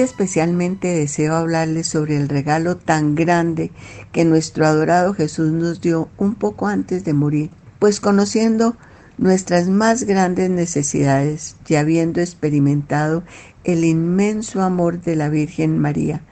Especialmente deseo hablarles sobre el regalo tan grande que nuestro adorado Jesús nos dio un poco antes de morir, pues conociendo nuestras más grandes necesidades y habiendo experimentado el inmenso amor de la Virgen María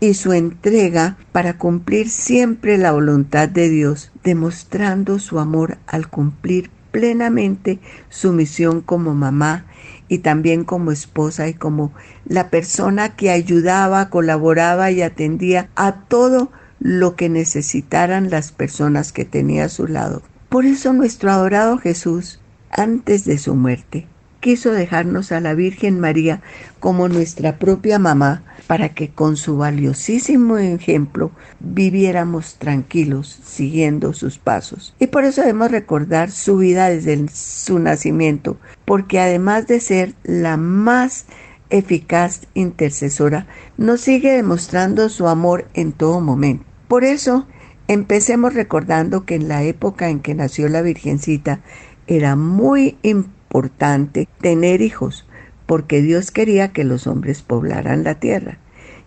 y su entrega para cumplir siempre la voluntad de Dios, demostrando su amor al cumplir plenamente su misión como mamá y también como esposa y como la persona que ayudaba, colaboraba y atendía a todo lo que necesitaran las personas que tenía a su lado. Por eso nuestro adorado Jesús, antes de su muerte, quiso dejarnos a la Virgen María como nuestra propia mamá para que con su valiosísimo ejemplo viviéramos tranquilos siguiendo sus pasos. Y por eso debemos recordar su vida desde su nacimiento, porque además de ser la más eficaz intercesora, nos sigue demostrando su amor en todo momento. Por eso, empecemos recordando que en la época en que nació la Virgencita era muy importante importante tener hijos, porque Dios quería que los hombres poblaran la tierra.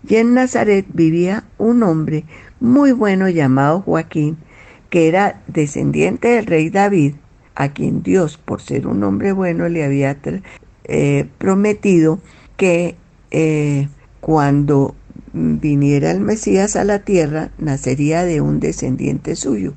Y en Nazaret vivía un hombre muy bueno llamado Joaquín, que era descendiente del rey David, a quien Dios, por ser un hombre bueno, le había eh, prometido que eh, cuando viniera el Mesías a la tierra, nacería de un descendiente suyo.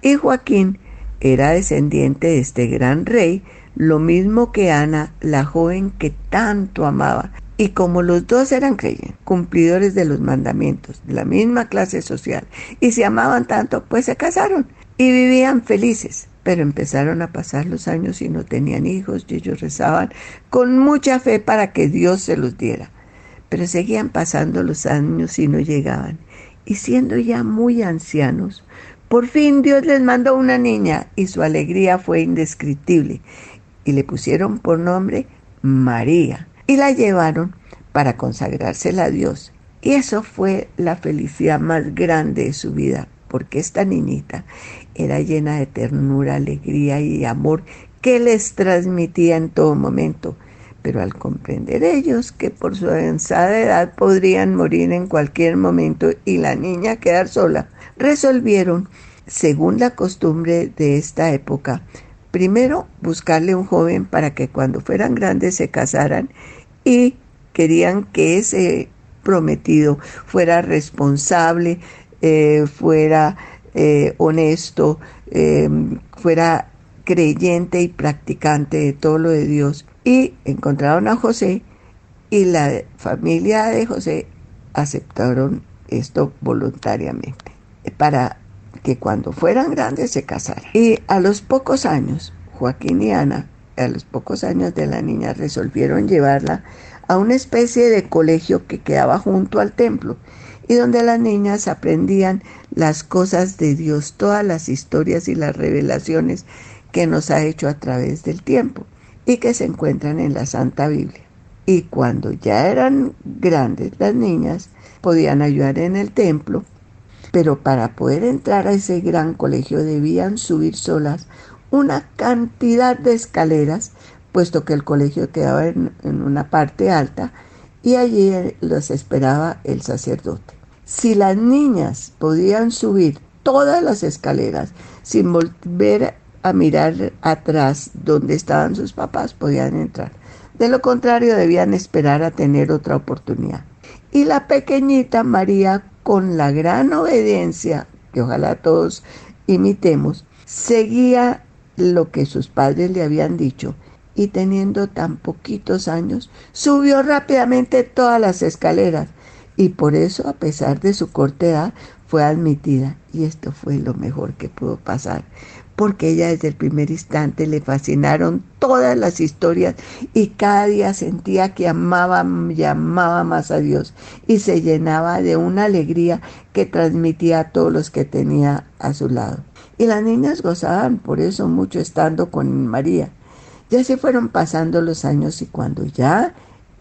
Y Joaquín era descendiente de este gran rey, lo mismo que Ana, la joven que tanto amaba. Y como los dos eran creyentes, cumplidores de los mandamientos, de la misma clase social, y se amaban tanto, pues se casaron y vivían felices. Pero empezaron a pasar los años y no tenían hijos y ellos rezaban con mucha fe para que Dios se los diera. Pero seguían pasando los años y no llegaban. Y siendo ya muy ancianos, por fin Dios les mandó una niña y su alegría fue indescriptible y le pusieron por nombre María y la llevaron para consagrársela a Dios. Y eso fue la felicidad más grande de su vida, porque esta niñita era llena de ternura, alegría y amor que les transmitía en todo momento. Pero al comprender ellos que por su avanzada edad podrían morir en cualquier momento y la niña quedar sola, resolvieron, según la costumbre de esta época, Primero, buscarle un joven para que cuando fueran grandes se casaran y querían que ese prometido fuera responsable, eh, fuera eh, honesto, em, fuera creyente y practicante de todo lo de Dios. Y encontraron a José y la familia de José aceptaron esto voluntariamente para que cuando fueran grandes se casaran. Y a los pocos años, Joaquín y Ana, a los pocos años de la niña, resolvieron llevarla a una especie de colegio que quedaba junto al templo y donde las niñas aprendían las cosas de Dios, todas las historias y las revelaciones que nos ha hecho a través del tiempo y que se encuentran en la Santa Biblia. Y cuando ya eran grandes las niñas, podían ayudar en el templo pero para poder entrar a ese gran colegio debían subir solas una cantidad de escaleras, puesto que el colegio quedaba en, una parte alta y allí los esperaba el sacerdote. Si las niñas podían subir todas las escaleras sin volver a mirar atrás donde estaban sus papás, podían entrar. De lo contrario, debían esperar a tener otra oportunidad. Y la pequeñita María con la gran obediencia, que ojalá todos imitemos, seguía lo que sus padres le habían dicho y teniendo tan poquitos años, subió rápidamente todas las escaleras. Y por eso, a pesar de su corta edad, fue admitida. Y esto fue lo mejor que pudo pasar, porque ella desde el primer instante le fascinaron todas las historias y cada día sentía que amaba y amaba más a Dios y se llenaba de una alegría que transmitía a todos los que tenía a su lado. Y las niñas gozaban por eso mucho estando con María. Ya se fueron pasando los años y cuando ya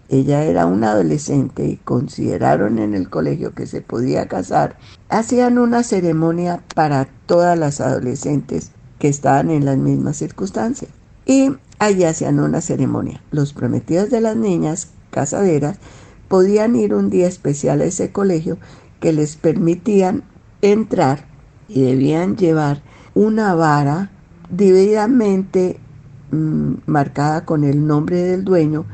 ella era una adolescente y consideraron en el colegio que se podía casar, hacían una ceremonia para todas las adolescentes que estaban en las mismas circunstancias. Y allí hacían una ceremonia. Los prometidos de las niñas casaderas podían ir un día especial a ese colegio que les permitían entrar y debían llevar una vara debidamente mm, marcada con el nombre del dueño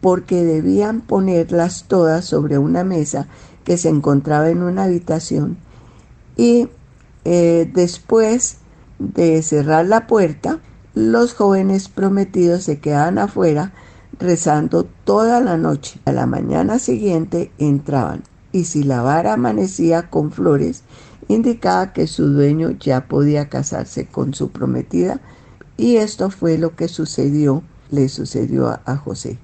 porque debían ponerlas todas sobre una mesa que se encontraba en una habitación y eh, después de cerrar la puerta, los jóvenes prometidos se quedaban afuera rezando toda la noche. A la mañana siguiente entraban y si la vara amanecía con flores, indicaba que su dueño ya podía casarse con su prometida y esto fue lo que sucedió, le sucedió a, José.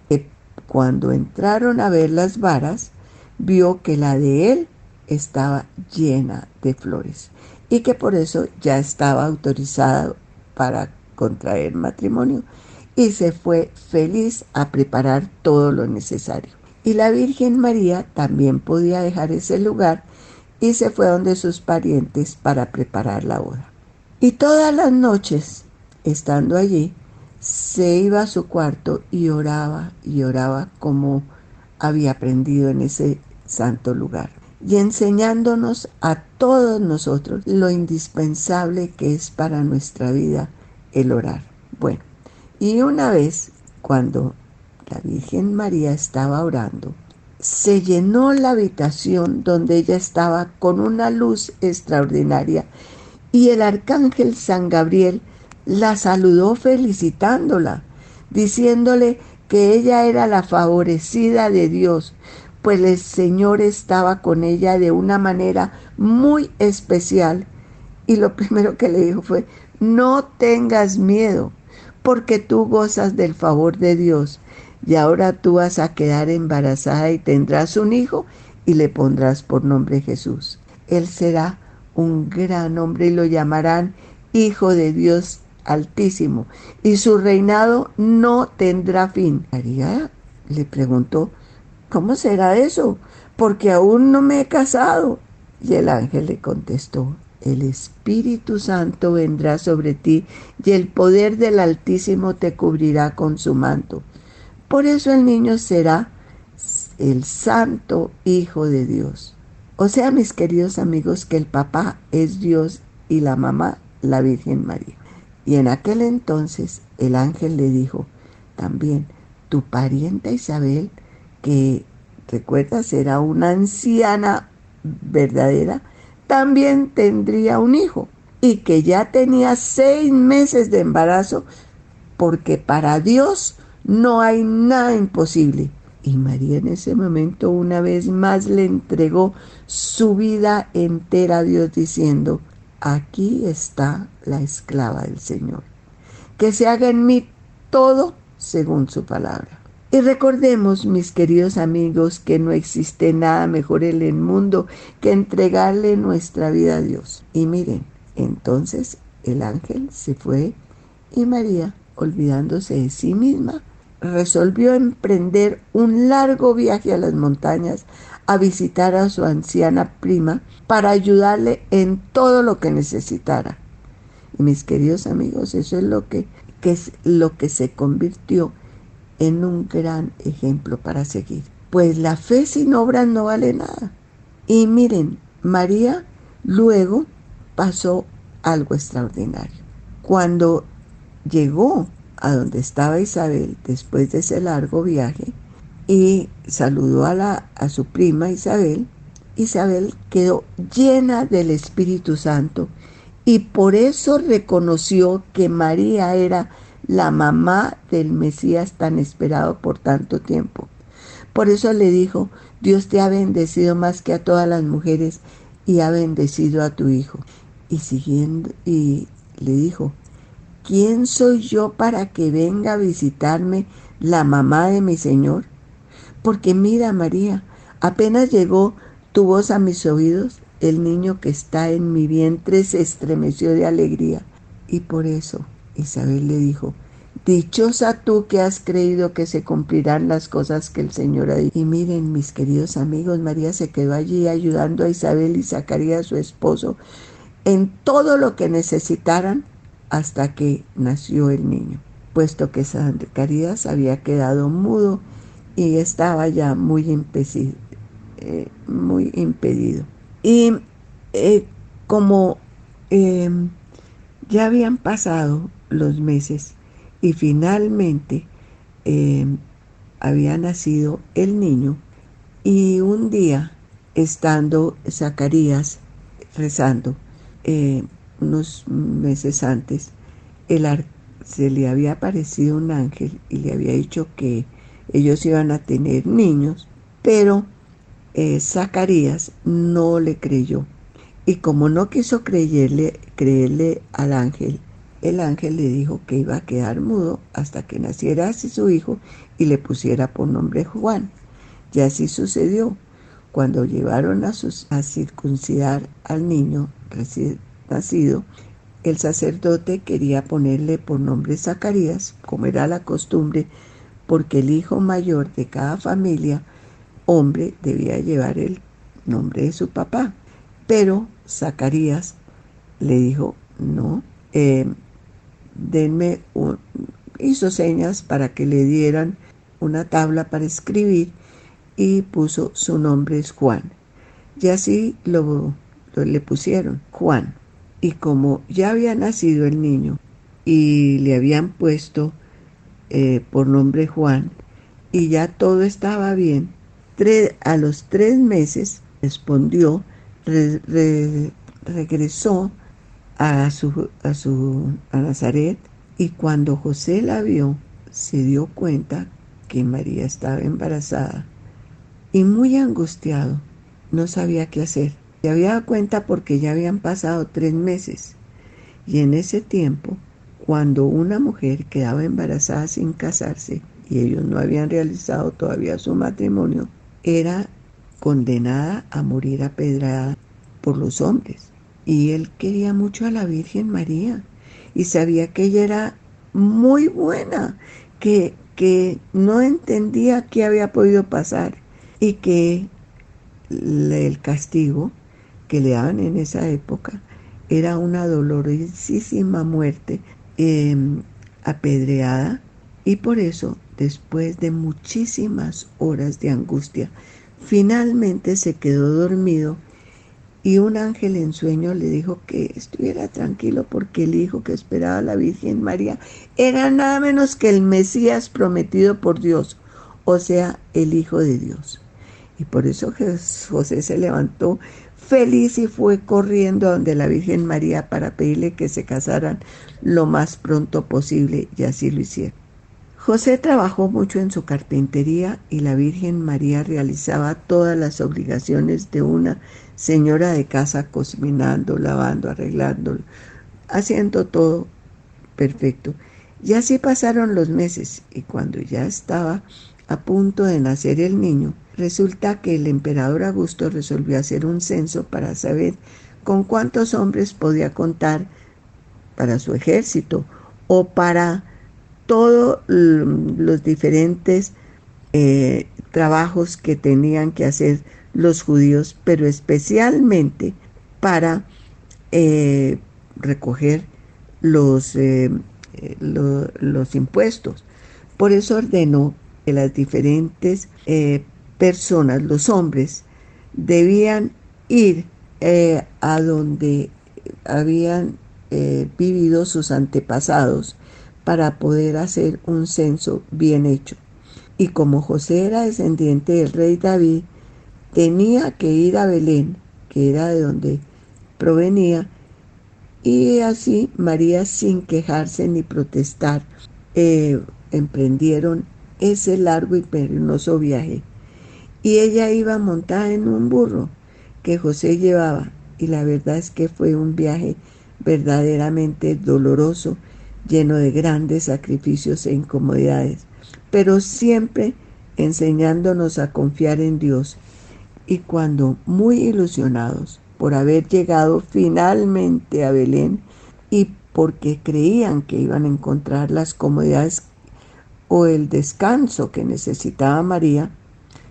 cuando entraron a ver las varas, vio que la de él estaba llena de flores y que por eso ya estaba autorizada para contraer matrimonio y se fue feliz a preparar todo lo necesario. Y la Virgen María también podía dejar ese lugar y se fue donde sus parientes para preparar la boda. Y todas las noches, estando allí, se iba a su cuarto y oraba y oraba como había aprendido en ese santo lugar y enseñándonos a todos nosotros lo indispensable que es para nuestra vida el orar. Bueno, y una vez cuando la Virgen María estaba orando, se llenó la habitación donde ella estaba con una luz extraordinaria y el arcángel San Gabriel la saludó felicitándola, diciéndole que ella era la favorecida de Dios, pues el Señor estaba con ella de una manera muy especial. Y lo primero que le dijo fue, no tengas miedo, porque tú gozas del favor de Dios y ahora tú vas a quedar embarazada y tendrás un hijo y le pondrás por nombre Jesús. Él será un gran hombre y lo llamarán Hijo de Dios Altísimo y su reinado no tendrá fin. María le preguntó, ¿cómo será eso? Porque aún no me he casado. Y el ángel le contestó, el Espíritu Santo vendrá sobre ti y el poder del Altísimo te cubrirá con su manto. Por eso el niño será el Santo Hijo de Dios. O sea, mis queridos amigos, que el papá es Dios y la mamá la Virgen María. Y en aquel entonces el ángel le dijo también, tu parienta Isabel, que recuerdas era una anciana verdadera, también tendría un hijo y que ya tenía seis meses de embarazo, porque para Dios no hay nada imposible. Y María en ese momento una vez más le entregó su vida entera a Dios diciendo, aquí está la esclava del Señor. Que se haga en mí todo según su palabra. Y recordemos, mis queridos amigos, que no existe nada mejor en el mundo que entregarle nuestra vida a Dios. Y miren, entonces el ángel se fue y María, olvidándose de sí misma, resolvió emprender un largo viaje a las montañas a visitar a su anciana prima para ayudarle en todo lo que necesitara. Y mis queridos amigos, eso es lo que, que es lo que se convirtió en un gran ejemplo para seguir. Pues la fe sin obras no vale nada. Y miren, María luego pasó algo extraordinario. Cuando llegó a donde estaba Isabel después de ese largo viaje y saludó a, la, a su prima Isabel, Isabel quedó llena del Espíritu Santo y por eso reconoció que María era la mamá del Mesías tan esperado por tanto tiempo. Por eso le dijo, Dios te ha bendecido más que a todas las mujeres y ha bendecido a tu hijo. Y siguiendo, y le dijo, ¿quién soy yo para que venga a visitarme la mamá de mi Señor? Porque mira, María, apenas llegó tu voz a mis oídos, el niño que está en mi vientre se estremeció de alegría. Y por eso Isabel le dijo, Dichosa tú que has creído que se cumplirán las cosas que el Señor ha dicho. Y miren, mis queridos amigos, María se quedó allí ayudando a Isabel y Zacarías, su esposo, en todo lo que necesitaran hasta que nació el niño, puesto que Zacarías había quedado mudo y estaba ya muy impedido. Eh, impedido. Y eh, como em, ya habían pasado los meses y finalmente em, había nacido el niño y un día estando Zacarías rezando eh, unos meses antes, el se le había aparecido un ángel y le había dicho que ellos iban a tener niños, pero eh, Zacarías no le creyó. Y como no quiso creerle, creerle al ángel, el ángel le dijo que iba a quedar mudo hasta que naciera así su hijo y le pusiera por nombre Juan. Y así sucedió. Cuando llevaron a, circuncidar al niño recién nacido, el sacerdote quería ponerle por nombre Zacarías, como era la costumbre, porque el hijo mayor de cada familia, hombre, debía llevar el nombre de su papá. Pero Zacarías le dijo, no, eh, denme hizo señas para que le dieran una tabla para escribir y puso su nombre es Juan. Y así lo, le pusieron Juan. Y como ya había nacido el niño y le habían puesto eh, por nombre Juan y ya todo estaba bien, a los tres meses respondió, regresó a su, a su a Nazaret y cuando José la vio se dio cuenta que María estaba embarazada y muy angustiado no sabía qué hacer. Se había dado cuenta porque ya habían pasado tres meses y en ese tiempo cuando una mujer quedaba embarazada sin casarse y ellos no habían realizado todavía su matrimonio, era condenada a morir apedrada por los hombres y él quería mucho a la Virgen María y sabía que ella era muy buena, que, que no entendía qué había podido pasar y que el castigo que le daban en esa época era una dolorosísima muerte em, apedreada y por eso después de muchísimas horas de angustia finalmente se quedó dormido y un ángel en sueño le dijo que estuviera tranquilo porque el hijo que esperaba la Virgen María era nada menos que el Mesías prometido por Dios, o sea, el Hijo de Dios. Y por eso José se levantó feliz y fue corriendo a donde la Virgen María para pedirle que se casaran lo más pronto posible y así lo hicieron. José trabajó mucho en su carpintería y la Virgen María realizaba todas las obligaciones de una señora de casa, cocinando, lavando, arreglando, haciendo todo perfecto. Y así pasaron los meses y cuando ya estaba a punto de nacer el niño, resulta que el emperador Augusto resolvió hacer un censo para saber con cuántos hombres podía contar para su ejército o para todos los diferentes eh, trabajos que tenían que hacer los judíos, pero especialmente para eh, recoger los, eh, los impuestos. Por eso ordenó que las diferentes personas, los hombres, debían ir a donde habían vivido sus antepasados para poder hacer un censo bien hecho. Y como José era descendiente del rey David, tenía que ir a Belén, que era de donde provenía, y así María, sin quejarse ni protestar, eh, emprendieron ese largo y penoso viaje. Y ella iba montada en un burro que José llevaba, y la verdad es que fue un viaje verdaderamente doloroso lleno de grandes sacrificios e incomodidades, pero siempre enseñándonos a confiar en Dios. Y cuando muy ilusionados por haber llegado finalmente a Belén y porque creían que iban a encontrar las comodidades o el descanso que necesitaba María,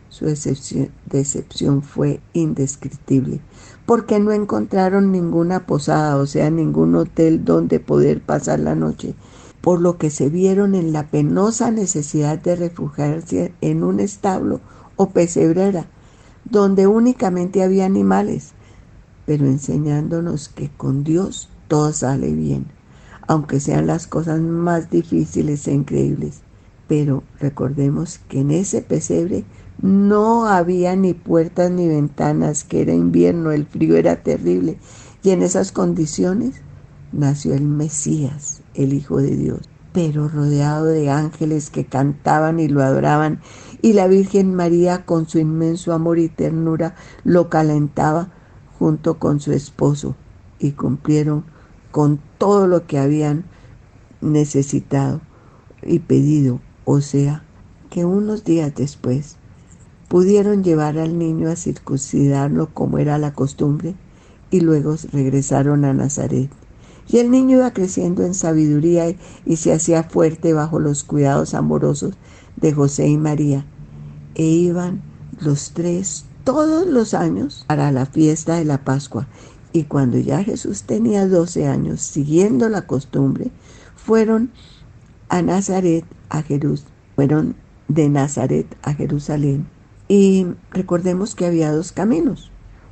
su decepción, fue indescriptible, porque no encontraron ninguna posada, o sea, ningún hotel donde poder pasar la noche, por lo que se vieron en la penosa necesidad de refugiarse en un establo o pesebrera, donde únicamente había animales, pero enseñándonos que con Dios todo sale bien, aunque sean las cosas más difíciles e increíbles. Pero recordemos que en ese pesebre no había ni puertas ni ventanas, que era invierno, el frío era terrible, y en esas condiciones nació el Mesías, el Hijo de Dios, pero rodeado de ángeles que cantaban y lo adoraban, y la Virgen María con su inmenso amor y ternura lo calentaba junto con su esposo, y cumplieron con todo lo que habían necesitado y pedido, o sea, que unos días después pudieron llevar al niño a circuncidarlo como era la costumbre y luego regresaron a Nazaret. Y el niño iba creciendo en sabiduría y se hacía fuerte bajo los cuidados amorosos de José y María. E iban los tres todos los años para la fiesta de la Pascua. Y cuando ya Jesús tenía doce años, siguiendo la costumbre, fueron a Nazaret, a Jerusalén, fueron de Nazaret a Jerusalén. Y recordemos que había dos caminos,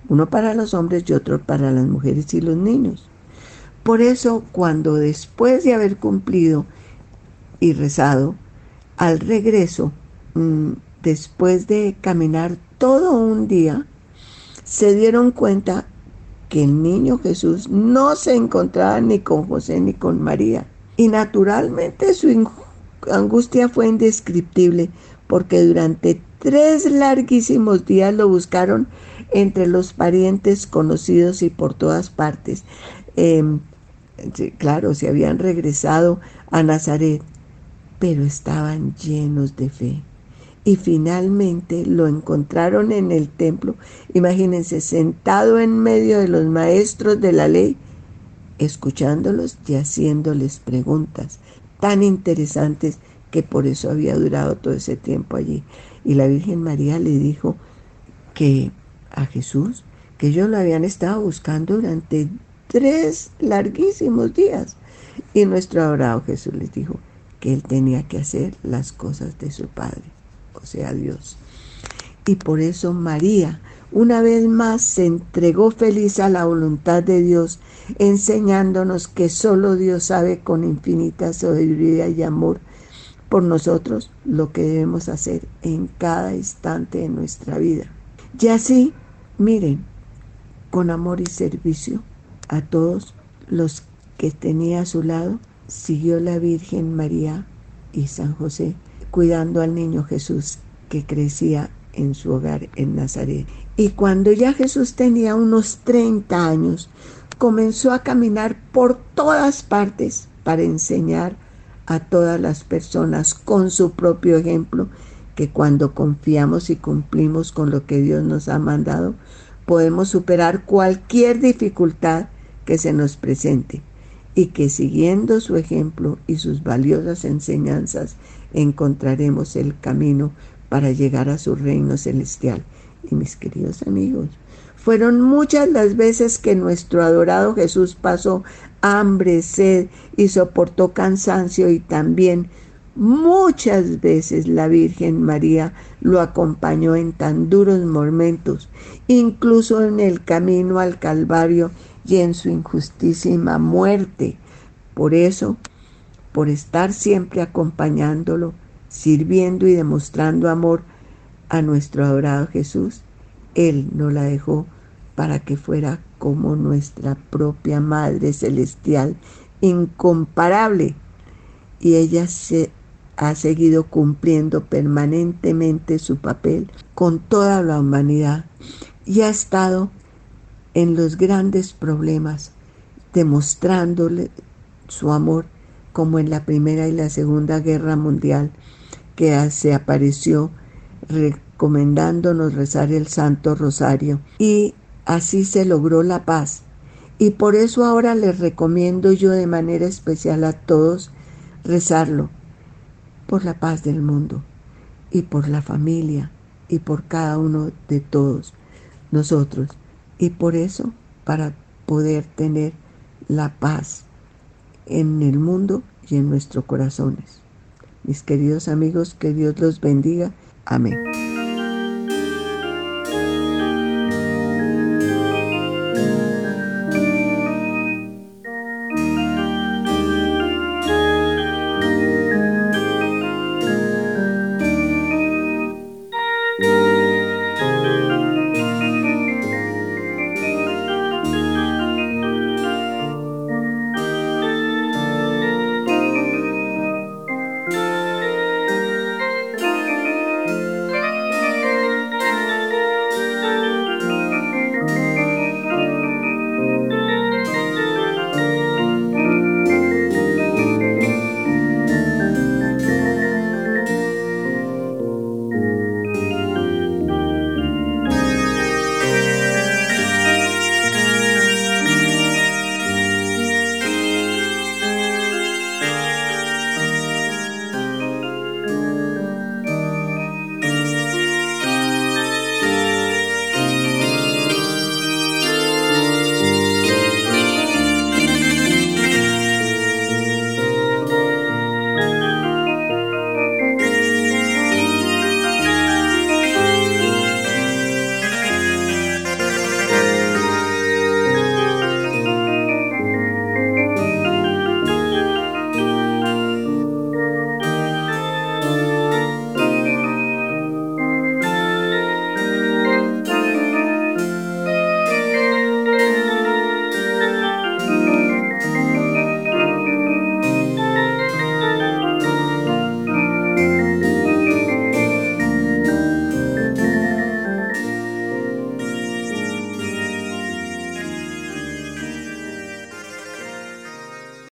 uno para los hombres y otro para las mujeres y los niños. Por eso, cuando después de haber cumplido y rezado, al regreso, mm, después de caminar todo un día, se dieron cuenta que el niño Jesús no se encontraba ni con José ni con María. Y naturalmente su angustia fue indescriptible porque durante tres larguísimos días lo buscaron entre los parientes conocidos y por todas partes. Em, claro, se habían regresado a Nazaret, pero estaban llenos de fe. Y finalmente lo encontraron en el templo, imagínense, sentado en medio de los maestros de la ley, escuchándolos y haciéndoles preguntas tan interesantes que por eso había durado todo ese tiempo allí. Y la Virgen María le dijo que a Jesús, que ellos lo habían estado buscando durante tres larguísimos días. Y nuestro adorado Jesús les dijo que él tenía que hacer las cosas de su Padre, o sea, Dios. Y por eso María, una vez más, se entregó feliz a la voluntad de Dios, enseñándonos que solo Dios sabe con infinita sabiduría y amor por nosotros lo que debemos hacer en cada instante de nuestra vida. Y así, miren, con amor y servicio, a todos los que tenía a su lado, siguió la Virgen María y San José, cuidando al niño Jesús que crecía en su hogar en Nazaret. Y cuando ya Jesús tenía unos 30 años, comenzó a caminar por todas partes para enseñar a todas las personas con su propio ejemplo que cuando confiamos y cumplimos con lo que Dios nos ha mandado, podemos superar cualquier dificultad que se nos presente y que siguiendo su ejemplo y sus valiosas enseñanzas encontraremos el camino para llegar a su reino celestial. Y mis queridos amigos, fueron muchas las veces que nuestro adorado Jesús pasó hambre, sed y soportó cansancio y también muchas veces la Virgen María lo acompañó en tan duros momentos, incluso en el camino al Calvario y en su injustísima muerte. Por eso, por estar siempre acompañándolo, sirviendo y demostrando amor a nuestro adorado Jesús, Él no la dejó para que fuera como nuestra propia Madre Celestial, incomparable. Y ella se ha seguido cumpliendo permanentemente su papel con toda la humanidad y ha estado en los grandes problemas, demostrándole su amor como en la Primera y la Segunda Guerra Mundial, que se apareció recomendándonos rezar el Santo Rosario. Y así se logró la paz. Y por eso ahora les recomiendo yo de manera especial a todos rezarlo por la paz del mundo y por la familia y por cada uno de todos nosotros y por eso, para poder tener la paz en el mundo y en nuestros corazones. Mis queridos amigos, que Dios los bendiga. Amén.